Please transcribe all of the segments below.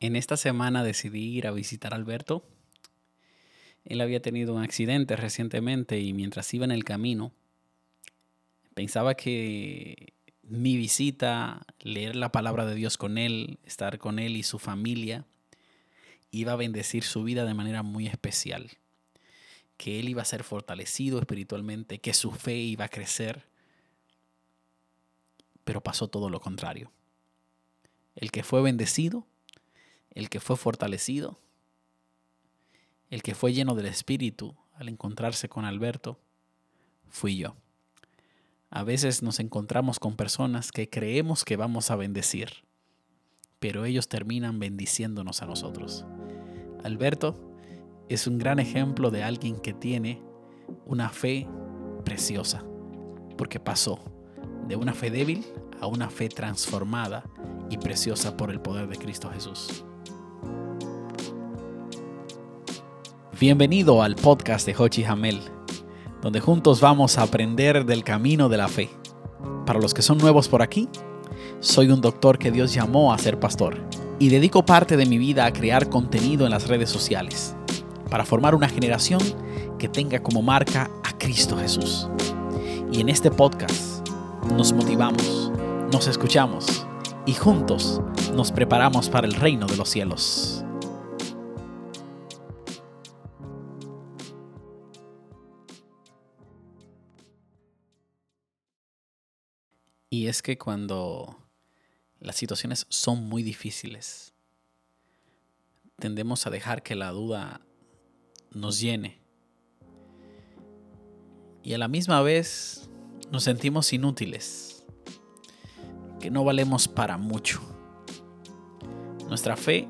En esta semana decidí ir a visitar a Alberto. Él había tenido un accidente recientemente y mientras iba en el camino, pensaba que mi visita, leer la palabra de Dios con él, estar con él y su familia, iba a bendecir su vida de manera muy especial. Que él iba a ser fortalecido espiritualmente, que su fe iba a crecer. Pero pasó todo lo contrario. El que fue bendecido el que fue fortalecido, el que fue lleno del Espíritu al encontrarse con Alberto, fui yo. A veces nos encontramos con personas que creemos que vamos a bendecir, pero ellos terminan bendiciéndonos a nosotros. Alberto es un gran ejemplo de alguien que tiene una fe preciosa, porque pasó de una fe débil a una fe transformada y preciosa por el poder de Cristo Jesús. Bienvenido al podcast de Hochi Hamel, donde juntos vamos a aprender del camino de la fe. Para los que son nuevos por aquí, soy un doctor que Dios llamó a ser pastor y dedico parte de mi vida a crear contenido en las redes sociales para formar una generación que tenga como marca a Cristo Jesús. Y en este podcast nos motivamos, nos escuchamos y juntos nos preparamos para el reino de los cielos. Y es que cuando las situaciones son muy difíciles, tendemos a dejar que la duda nos llene. Y a la misma vez nos sentimos inútiles, que no valemos para mucho. Nuestra fe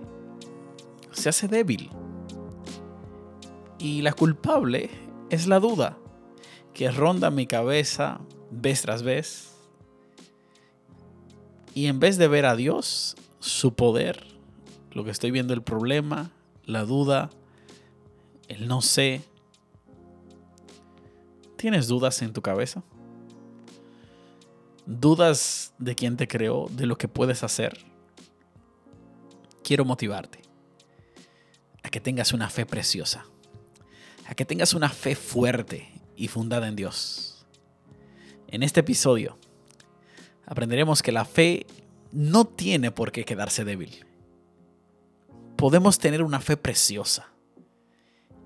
se hace débil. Y la culpable es la duda, que ronda mi cabeza vez tras vez y en vez de ver a Dios, su poder, lo que estoy viendo el problema, la duda, el no sé. ¿Tienes dudas en tu cabeza? ¿Dudas de quién te creó, de lo que puedes hacer? Quiero motivarte a que tengas una fe preciosa, a que tengas una fe fuerte y fundada en Dios. En este episodio aprenderemos que la fe no tiene por qué quedarse débil. Podemos tener una fe preciosa.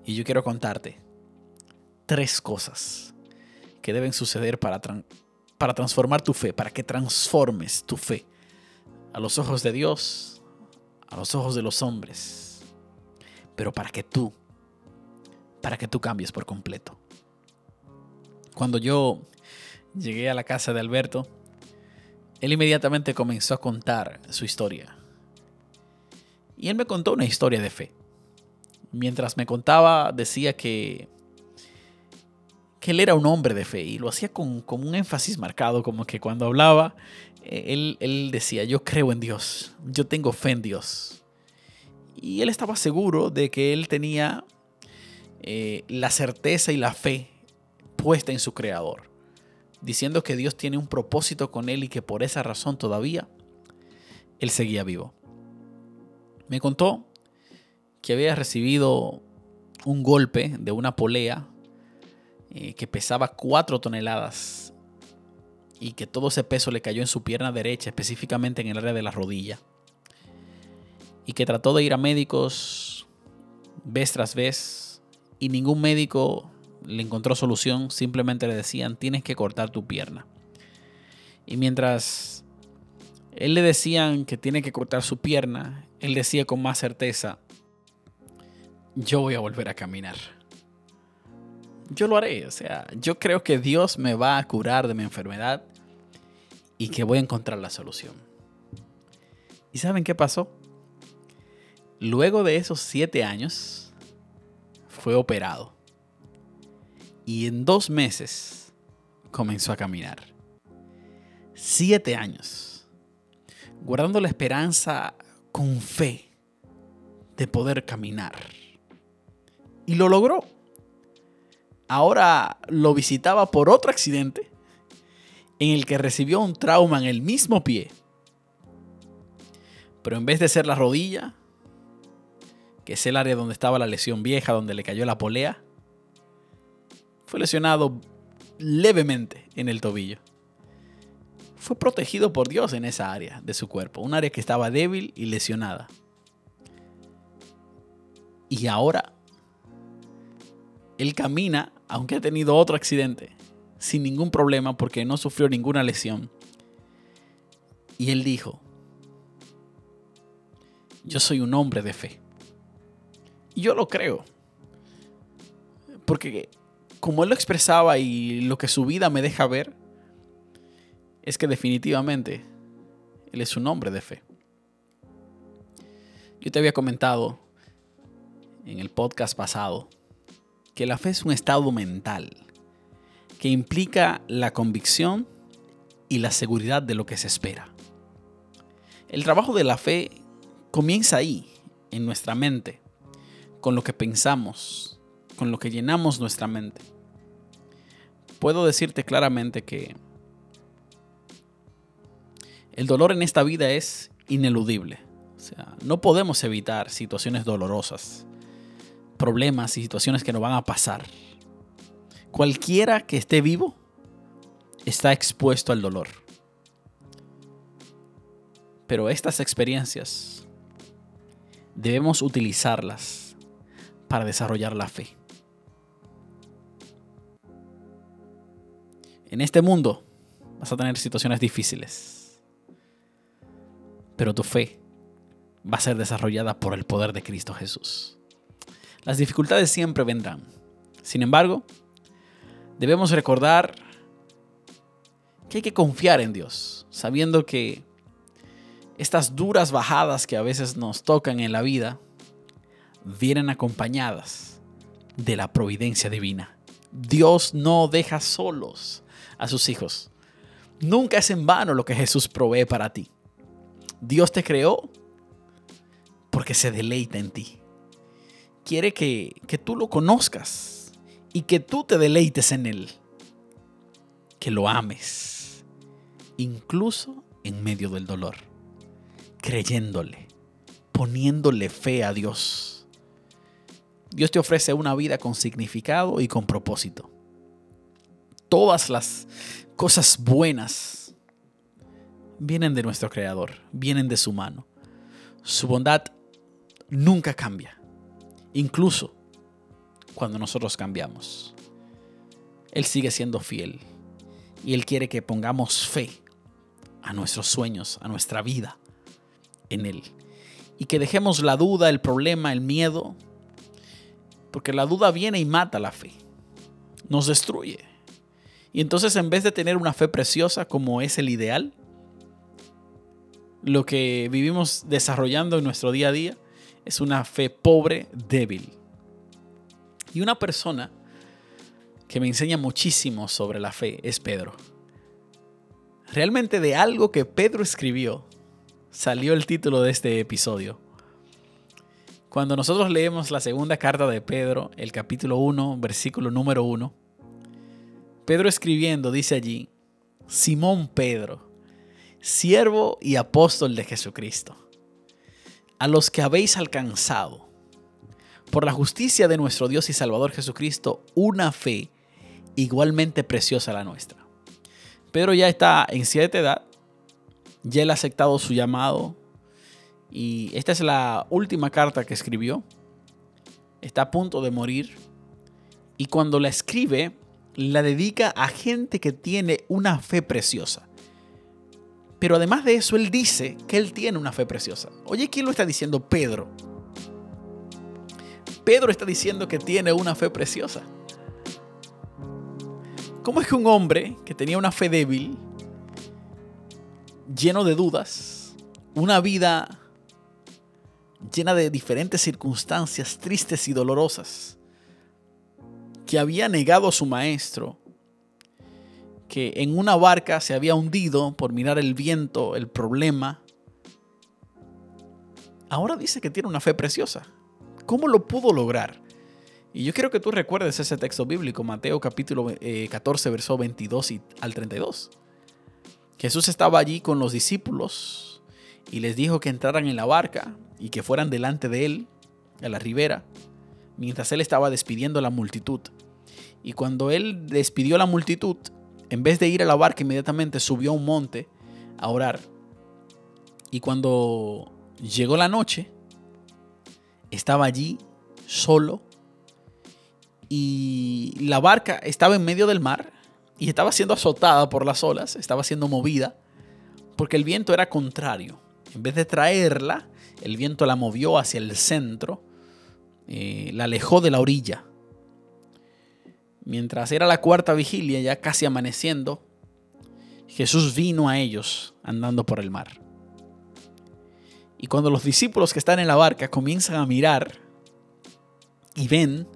Y yo quiero contarte tres cosas que deben suceder para, para transformar tu fe, para que transformes tu fe a los ojos de Dios, a los ojos de los hombres, pero para que tú, para que tú cambies por completo. Cuando yo llegué a la casa de Alberto, él inmediatamente comenzó a contar su historia. Y él me contó una historia de fe. Mientras me contaba, decía que, él era un hombre de fe y lo hacía con, un énfasis marcado, como que cuando hablaba, eh, él, decía, yo creo en Dios, yo tengo fe en Dios. Y él estaba seguro de que él tenía eh, la certeza y la fe puesta en su creador diciendo que Dios tiene un propósito con él y que por esa razón todavía él seguía vivo. Me contó que había recibido un golpe de una polea eh, que pesaba cuatro toneladas y que todo ese peso le cayó en su pierna derecha, específicamente en el área de la rodilla. Y que trató de ir a médicos vez tras vez y ningún médico le encontró solución, simplemente le decían, tienes que cortar tu pierna. Y mientras él le decían que tiene que cortar su pierna, él decía con más certeza, yo voy a volver a caminar. Yo lo haré, o sea, yo creo que Dios me va a curar de mi enfermedad y que voy a encontrar la solución. ¿Y saben qué pasó? Luego de esos siete años, fue operado y en dos meses comenzó a caminar. Siete años, guardando la esperanza con fe de poder caminar. Y lo logró. Ahora lo visitaba por otro accidente en el que recibió un trauma en el mismo pie. Pero en vez de ser la rodilla, que es el área donde estaba la lesión vieja, donde le cayó la polea, fue lesionado levemente en el tobillo. Fue protegido por Dios en esa área de su cuerpo, un área que estaba débil y lesionada. Y ahora él camina, aunque ha tenido otro accidente, sin ningún problema porque no sufrió ninguna lesión. Y él dijo, yo soy un hombre de fe. Y yo lo creo. Porque como él lo expresaba y lo que su vida me deja ver, es que definitivamente él es un hombre de fe. Yo te había comentado en el podcast pasado que la fe es un estado mental que implica la convicción y la seguridad de lo que se espera. El trabajo de la fe comienza ahí, en nuestra mente, con lo que pensamos, con lo que llenamos nuestra mente. Puedo decirte claramente que el dolor en esta vida es ineludible. O sea, no podemos evitar situaciones dolorosas, problemas y situaciones que nos van a pasar. Cualquiera que esté vivo está expuesto al dolor. Pero estas experiencias debemos utilizarlas para desarrollar la fe. En este mundo vas a tener situaciones difíciles, pero tu fe va a ser desarrollada por el poder de Cristo Jesús. Las dificultades siempre vendrán. Sin embargo, debemos recordar que hay que confiar en Dios, sabiendo que estas duras bajadas que a veces nos tocan en la vida vienen acompañadas de la providencia divina. Dios no deja solos a sus hijos. Nunca es en vano lo que Jesús provee para ti. Dios te creó porque se deleita en ti. Quiere que, que tú lo conozcas y que tú te deleites en Él. Que lo ames, incluso en medio del dolor creyéndole, poniéndole fe a Dios. Dios te ofrece una vida con significado y con propósito. Todas las cosas buenas vienen de nuestro Creador, vienen de su mano. Su bondad nunca cambia, incluso cuando nosotros cambiamos. Él sigue siendo fiel y Él quiere que pongamos fe a nuestros sueños, a nuestra vida en Él. Y que dejemos la duda, el problema, el miedo, porque la duda viene y mata la fe, nos destruye. Y entonces en vez de tener una fe preciosa como es el ideal, lo que vivimos desarrollando en nuestro día a día es una fe pobre, débil. Y una persona que me enseña muchísimo sobre la fe es Pedro. Realmente de algo que Pedro escribió salió el título de este episodio. Cuando nosotros leemos la segunda carta de Pedro, el capítulo 1, versículo número 1, Pedro escribiendo dice allí, Simón Pedro, siervo y apóstol de Jesucristo, a los que habéis alcanzado, por la justicia de nuestro Dios y Salvador Jesucristo, una fe igualmente preciosa a la nuestra. Pedro ya está en cierta edad, ya él ha aceptado su llamado y esta es la última carta que escribió. Está a punto de morir y cuando la escribe la dedica a gente que tiene una fe preciosa. Pero además de eso, él dice que él tiene una fe preciosa. Oye, ¿quién lo está diciendo? Pedro. Pedro está diciendo que tiene una fe preciosa. ¿Cómo es que un hombre que tenía una fe débil lleno de dudas, una vida llena de diferentes circunstancias tristes y dolorosas, que había negado a su maestro, que en una barca se había hundido por mirar el viento, el problema. Ahora dice que tiene una fe preciosa. ¿Cómo lo pudo lograr? Y yo quiero que tú recuerdes ese texto bíblico, Mateo capítulo 14, eh, verso 22 y al 32. Jesús estaba allí con los discípulos y les dijo que entraran en la barca y que fueran delante de él a la ribera, mientras él estaba despidiendo a la multitud. Y cuando él despidió a la multitud, en vez de ir a la barca inmediatamente subió a un monte a orar. Y cuando llegó la noche, estaba allí solo y la barca estaba en medio del mar y estaba siendo azotada por las olas, estaba siendo movida porque el viento era contrario. En vez de traerla, el viento la movió hacia el centro, eh, la alejó de la orilla. Mientras era la cuarta vigilia, ya casi amaneciendo, Jesús vino a ellos andando por el mar. Y cuando los discípulos que están en la barca comienzan a mirar y ven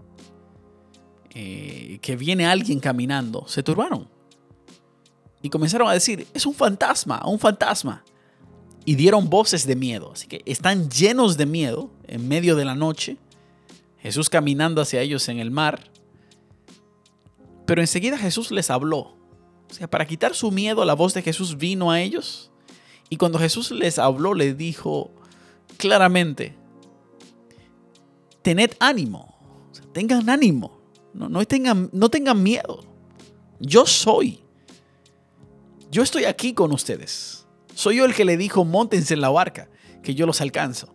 eh, que viene alguien caminando, se turbaron. Y comenzaron a decir, es un fantasma, un fantasma. Y dieron voces de miedo. Así que están llenos de miedo en medio de la noche. Jesús caminando hacia ellos en el mar. Pero enseguida Jesús les habló. O sea, para quitar su miedo, la voz de Jesús vino a ellos. Y cuando Jesús les habló, les dijo, claramente, tened ánimo, tengan ánimo, no, no, tengan, no tengan miedo. Yo soy. Yo estoy aquí con ustedes. Soy yo el que le dijo, montense en la barca, que yo los alcanzo.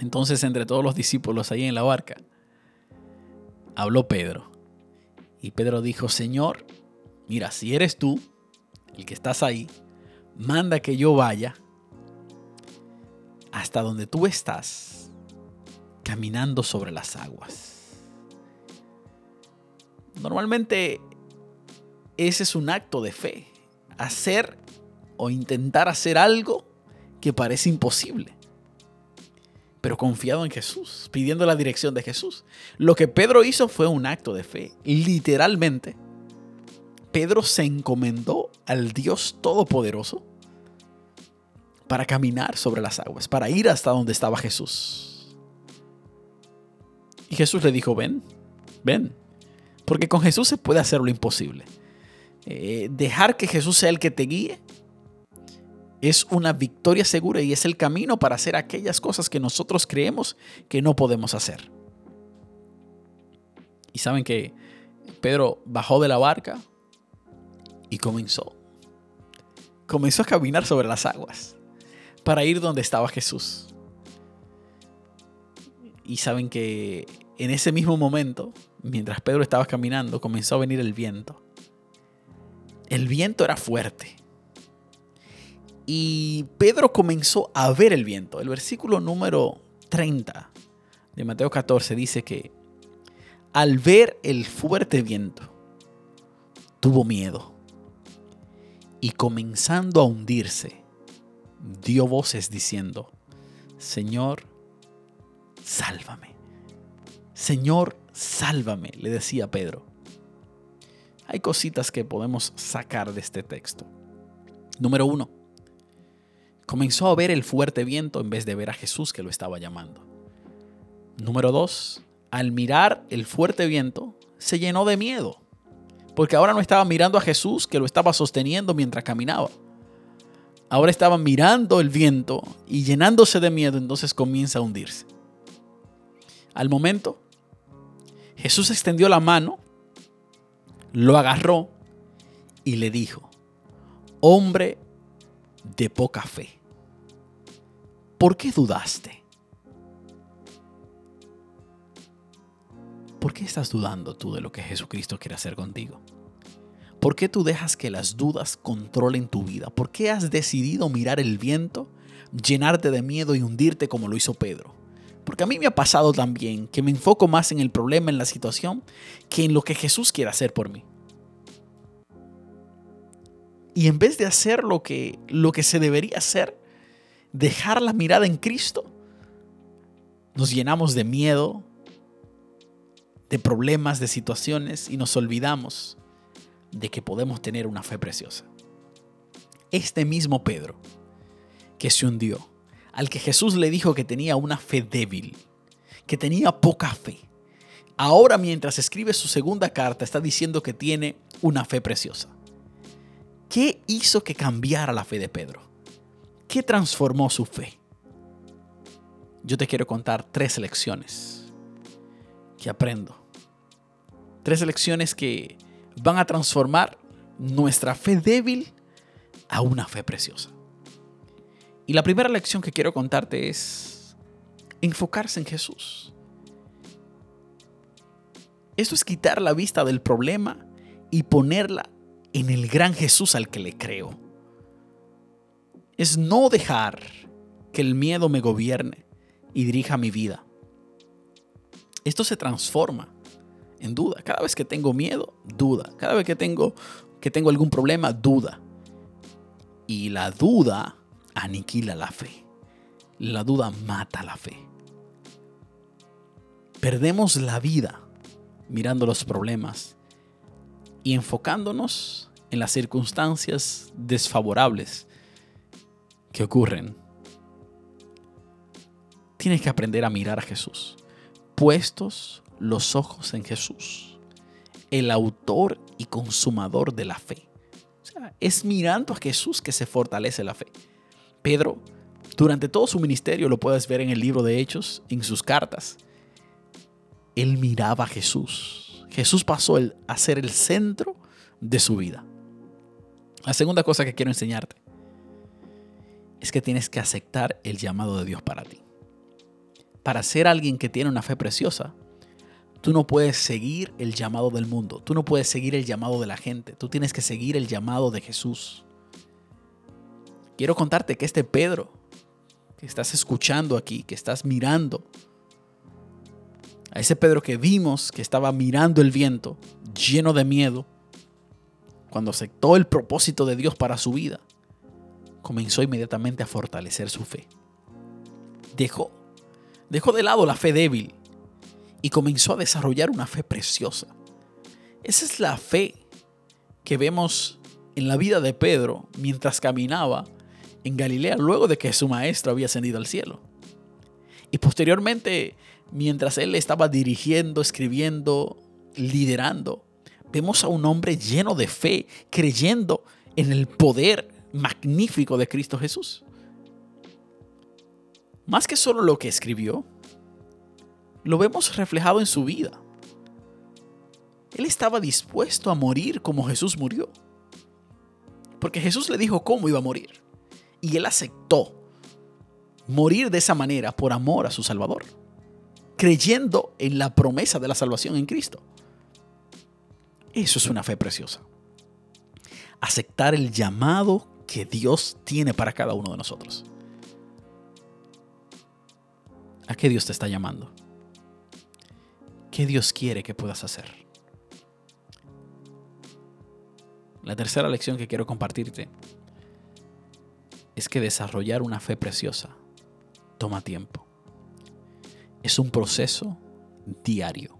Entonces, entre todos los discípulos ahí en la barca, habló Pedro. Y Pedro dijo, Señor, mira, si eres tú, el que estás ahí, manda que yo vaya hasta donde tú estás caminando sobre las aguas. Normalmente ese es un acto de fe, hacer o intentar hacer algo que parece imposible, pero confiado en Jesús, pidiendo la dirección de Jesús. Lo que Pedro hizo fue un acto de fe, literalmente. Pedro se encomendó al Dios Todopoderoso para caminar sobre las aguas, para ir hasta donde estaba Jesús. Y Jesús le dijo, ven, ven, porque con Jesús se puede hacer lo imposible. Eh, dejar que Jesús sea el que te guíe es una victoria segura y es el camino para hacer aquellas cosas que nosotros creemos que no podemos hacer. Y saben que Pedro bajó de la barca y comenzó. Comenzó a caminar sobre las aguas para ir donde estaba Jesús. Y saben que en ese mismo momento, mientras Pedro estaba caminando, comenzó a venir el viento. El viento era fuerte. Y Pedro comenzó a ver el viento. El versículo número 30 de Mateo 14 dice que al ver el fuerte viento, tuvo miedo. Y comenzando a hundirse, dio voces diciendo, Señor, sálvame. Señor, sálvame, le decía Pedro. Hay cositas que podemos sacar de este texto. Número uno, comenzó a ver el fuerte viento en vez de ver a Jesús que lo estaba llamando. Número dos, al mirar el fuerte viento, se llenó de miedo, porque ahora no estaba mirando a Jesús que lo estaba sosteniendo mientras caminaba ahora estaba mirando el viento y llenándose de miedo, entonces comienza a hundirse. Al momento, Jesús extendió la mano, lo agarró y le dijo, hombre de poca fe, ¿por qué dudaste? ¿Por qué estás dudando tú de lo que Jesucristo quiere hacer contigo? ¿Por qué tú dejas que las dudas controlen tu vida? ¿Por qué has decidido mirar el viento, llenarte de miedo y hundirte como lo hizo Pedro? Porque a mí me ha pasado también que me enfoco más en el problema, en la situación, que en lo que Jesús quiere hacer por mí. Y en vez de hacer lo que, lo que se debería hacer, dejar la mirada en Cristo, nos llenamos de miedo, de problemas, de situaciones y nos olvidamos de que podemos tener una fe preciosa. Este mismo Pedro, que se hundió, al que Jesús le dijo que tenía una fe débil, que tenía poca fe, ahora mientras escribe su segunda carta está diciendo que tiene una fe preciosa. ¿Qué hizo que cambiara la fe de Pedro? ¿Qué transformó su fe? yo te quiero contar tres lecciones que aprendo. Tres lecciones que van a transformar nuestra fe débil a una fe preciosa. Y la primera lección que quiero contarte es enfocarse en Jesús. Eso es quitar la vista del problema y ponerla en el gran Jesús al que le creo. Es no dejar que el miedo me gobierne y dirija mi vida. Esto se transforma en duda. Cada vez que tengo miedo, duda. Cada vez que tengo, que tengo algún problema, duda. Y la duda aniquila la fe. La duda mata la fe. Perdemos la vida mirando los problemas y enfocándonos en las circunstancias desfavorables que ocurren. Tienes que aprender a mirar a Jesús, puestos los ojos en Jesús, el autor y consumador de la fe. es mirando a Jesús que se fortalece la fe. Pedro, durante todo su ministerio, lo puedes ver en el libro de Hechos, en sus cartas, él miraba a Jesús. Jesús pasó a ser el centro de su vida. La segunda cosa que quiero enseñarte es que tienes que aceptar el llamado de Dios para ti. Para ser alguien que tiene una fe preciosa, tú no puedes seguir el llamado del mundo, tú no puedes seguir el llamado de la gente, tú tienes que seguir el llamado de Jesús. Quiero contarte que este Pedro que estás escuchando aquí, que estás mirando, a ese Pedro que vimos que estaba mirando el viento, lleno de miedo, cuando aceptó el propósito de Dios para su vida, comenzó inmediatamente a fortalecer su fe. Dejó, dejó de lado la fe débil y comenzó a desarrollar una fe preciosa. Esa es la fe que vemos en la vida de Pedro mientras caminaba en Galilea luego de que su maestro había ascendido al cielo. Y posteriormente mientras él estaba dirigiendo, escribiendo, liderando, vemos a un hombre lleno de fe, creyendo en el poder magnífico de Cristo Jesús. Más que solo lo que escribió, lo vemos reflejado en su vida. Él estaba dispuesto a morir como Jesús murió. Porque Jesús le dijo cómo iba a morir. Y él aceptó morir de esa manera por amor a su Salvador creyendo en la promesa de la salvación en Cristo. Eso es una fe preciosa. Aceptar el llamado que Dios tiene para cada uno de nosotros. ¿A qué Dios te está llamando? ¿Qué Dios quiere que puedas hacer? La tercera lección que quiero compartirte es que desarrollar una fe preciosa toma tiempo es un proceso diario.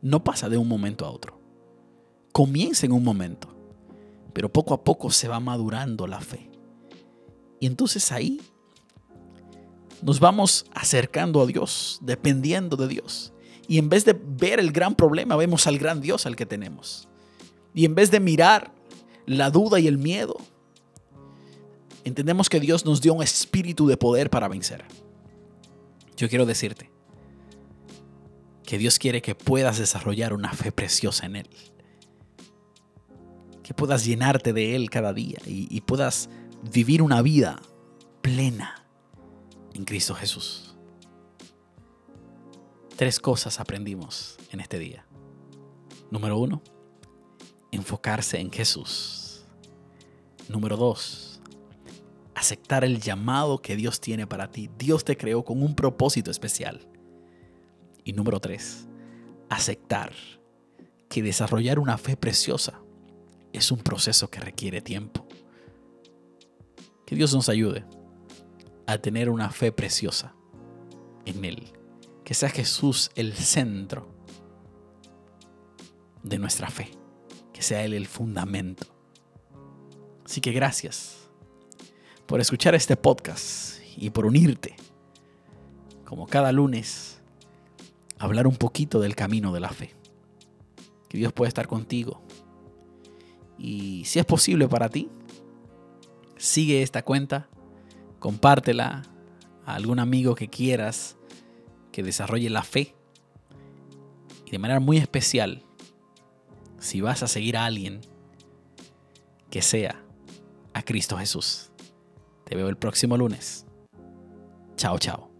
No pasa de un momento a otro. Comienza en un momento, pero poco a poco se va madurando la fe. Y entonces ahí nos vamos acercando a Dios, dependiendo de Dios. Y en vez de ver el gran problema, vemos al gran Dios al que tenemos. Y en vez de mirar la duda y el miedo, entendemos que Dios nos dio un espíritu de poder para vencer. Yo quiero decirte que Dios quiere que puedas desarrollar una fe preciosa en Él. Que puedas llenarte de Él cada día y, puedas vivir una vida plena en Cristo Jesús. Tres cosas aprendimos en este día. Número uno, enfocarse en Jesús. Número dos, aceptar el llamado que Dios tiene para ti. Dios te creó con un propósito especial. Y número tres, aceptar que desarrollar una fe preciosa es un proceso que requiere tiempo. Que Dios nos ayude a tener una fe preciosa en Él. Que sea Jesús el centro de nuestra fe. Que sea Él el fundamento. Así que gracias por escuchar este podcast y por unirte, como cada lunes, a hablar un poquito del camino de la fe. Que Dios pueda estar contigo. Y si es posible para ti, sigue esta cuenta, compártela, a algún amigo que quieras que desarrolle la fe. Y de manera muy especial, si vas a seguir a alguien, que sea a Cristo Jesús. Te veo el próximo lunes. Chao, chao.